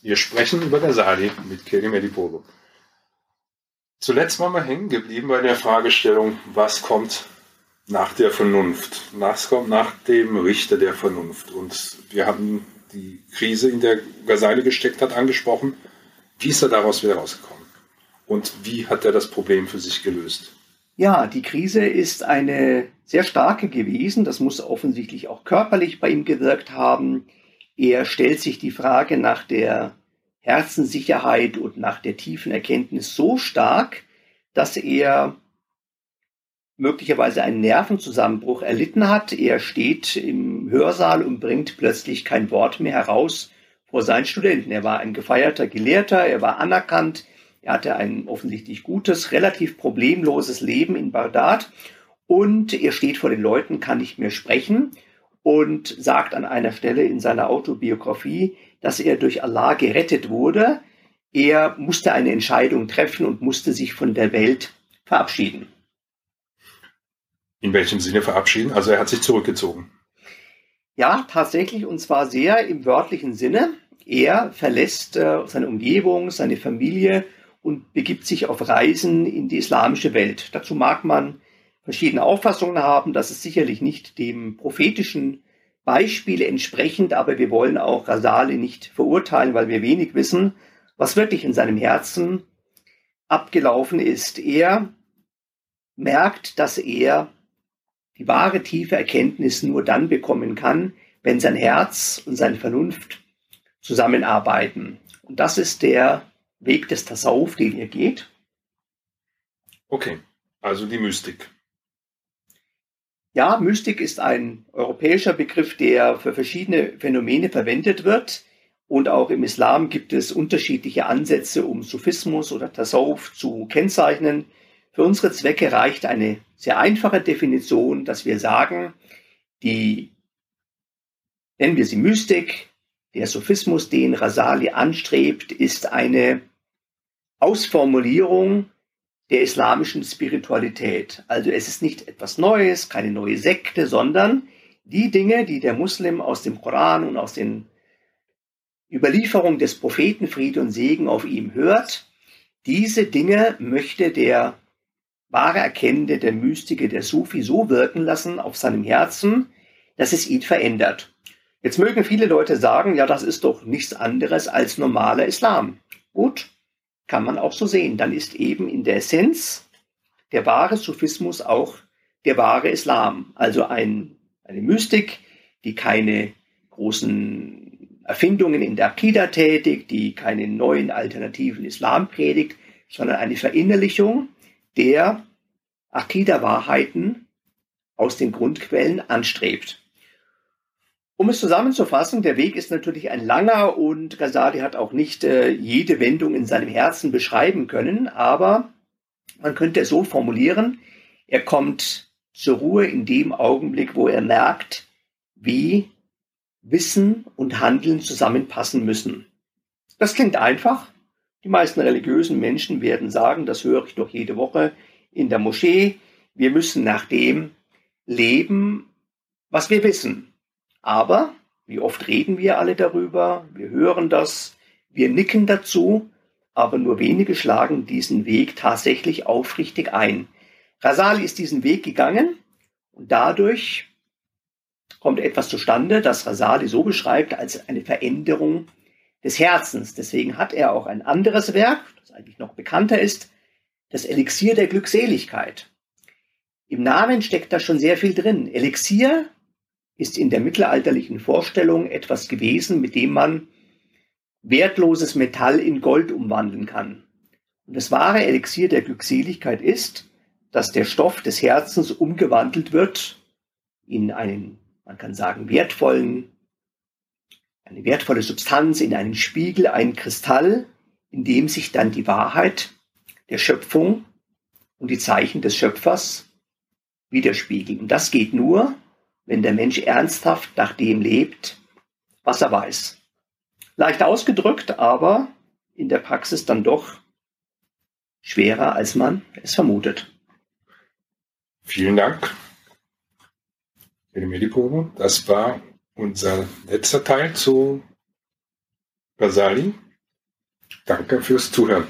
Wir sprechen über Ghazali mit Kerim Edipolo. Zuletzt waren wir hängen geblieben bei der Fragestellung, was kommt nach der Vernunft? Was kommt nach dem Richter der Vernunft? Und wir hatten die Krise, in der Ghazali gesteckt hat, angesprochen. Wie ist er daraus wieder rausgekommen? Und wie hat er das Problem für sich gelöst? Ja, die Krise ist eine sehr starke gewesen. Das muss offensichtlich auch körperlich bei ihm gewirkt haben. Er stellt sich die Frage nach der Herzenssicherheit und nach der tiefen Erkenntnis so stark, dass er möglicherweise einen Nervenzusammenbruch erlitten hat. Er steht im Hörsaal und bringt plötzlich kein Wort mehr heraus vor seinen Studenten. Er war ein gefeierter Gelehrter, er war anerkannt, er hatte ein offensichtlich gutes, relativ problemloses Leben in Bagdad und er steht vor den Leuten, kann nicht mehr sprechen und sagt an einer Stelle in seiner Autobiografie, dass er durch Allah gerettet wurde. Er musste eine Entscheidung treffen und musste sich von der Welt verabschieden. In welchem Sinne verabschieden? Also er hat sich zurückgezogen. Ja, tatsächlich, und zwar sehr im wörtlichen Sinne. Er verlässt äh, seine Umgebung, seine Familie und begibt sich auf Reisen in die islamische Welt. Dazu mag man verschiedene Auffassungen haben. Das ist sicherlich nicht dem prophetischen Beispiel entsprechend, aber wir wollen auch Rasali nicht verurteilen, weil wir wenig wissen, was wirklich in seinem Herzen abgelaufen ist. Er merkt, dass er die wahre tiefe Erkenntnis nur dann bekommen kann, wenn sein Herz und seine Vernunft zusammenarbeiten. Und das ist der Weg des Tasawuf, den er geht. Okay, also die Mystik. Ja, Mystik ist ein europäischer Begriff, der für verschiedene Phänomene verwendet wird. Und auch im Islam gibt es unterschiedliche Ansätze, um Sufismus oder Tasawuf zu kennzeichnen. Für unsere Zwecke reicht eine sehr einfache Definition, dass wir sagen, die, nennen wir sie Mystik, der Sophismus, den Rasali anstrebt, ist eine Ausformulierung der islamischen Spiritualität. Also es ist nicht etwas Neues, keine neue Sekte, sondern die Dinge, die der Muslim aus dem Koran und aus den Überlieferungen des Propheten Friede und Segen auf ihm hört, diese Dinge möchte der wahre Erkennende, der Mystiker, der Sufi so wirken lassen auf seinem Herzen, dass es ihn verändert. Jetzt mögen viele Leute sagen, ja, das ist doch nichts anderes als normaler Islam. Gut, kann man auch so sehen. Dann ist eben in der Essenz der wahre Sufismus auch der wahre Islam. Also ein, eine Mystik, die keine großen Erfindungen in der Akida tätigt, die keine neuen alternativen Islam predigt, sondern eine Verinnerlichung der Akida-Wahrheiten aus den Grundquellen anstrebt. Um es zusammenzufassen, der Weg ist natürlich ein langer und Ghazali hat auch nicht äh, jede Wendung in seinem Herzen beschreiben können, aber man könnte es so formulieren, er kommt zur Ruhe in dem Augenblick, wo er merkt, wie Wissen und Handeln zusammenpassen müssen. Das klingt einfach, die meisten religiösen Menschen werden sagen, das höre ich doch jede Woche in der Moschee, wir müssen nach dem leben, was wir wissen. Aber wie oft reden wir alle darüber, wir hören das, wir nicken dazu, aber nur wenige schlagen diesen Weg tatsächlich aufrichtig ein. Rasali ist diesen Weg gegangen und dadurch kommt etwas zustande, das Rasali so beschreibt als eine Veränderung des Herzens. Deswegen hat er auch ein anderes Werk, das eigentlich noch bekannter ist, das Elixier der Glückseligkeit. Im Namen steckt da schon sehr viel drin. Elixier ist in der mittelalterlichen Vorstellung etwas gewesen, mit dem man wertloses Metall in Gold umwandeln kann. Und das wahre Elixier der Glückseligkeit ist, dass der Stoff des Herzens umgewandelt wird in einen, man kann sagen, wertvollen eine wertvolle Substanz in einen Spiegel, einen Kristall, in dem sich dann die Wahrheit der Schöpfung und die Zeichen des Schöpfers widerspiegeln. Und das geht nur, wenn der Mensch ernsthaft nach dem lebt, was er weiß. Leicht ausgedrückt, aber in der Praxis dann doch schwerer, als man es vermutet. Vielen Dank. Das war unser letzter Teil zu Basali. Danke fürs Zuhören.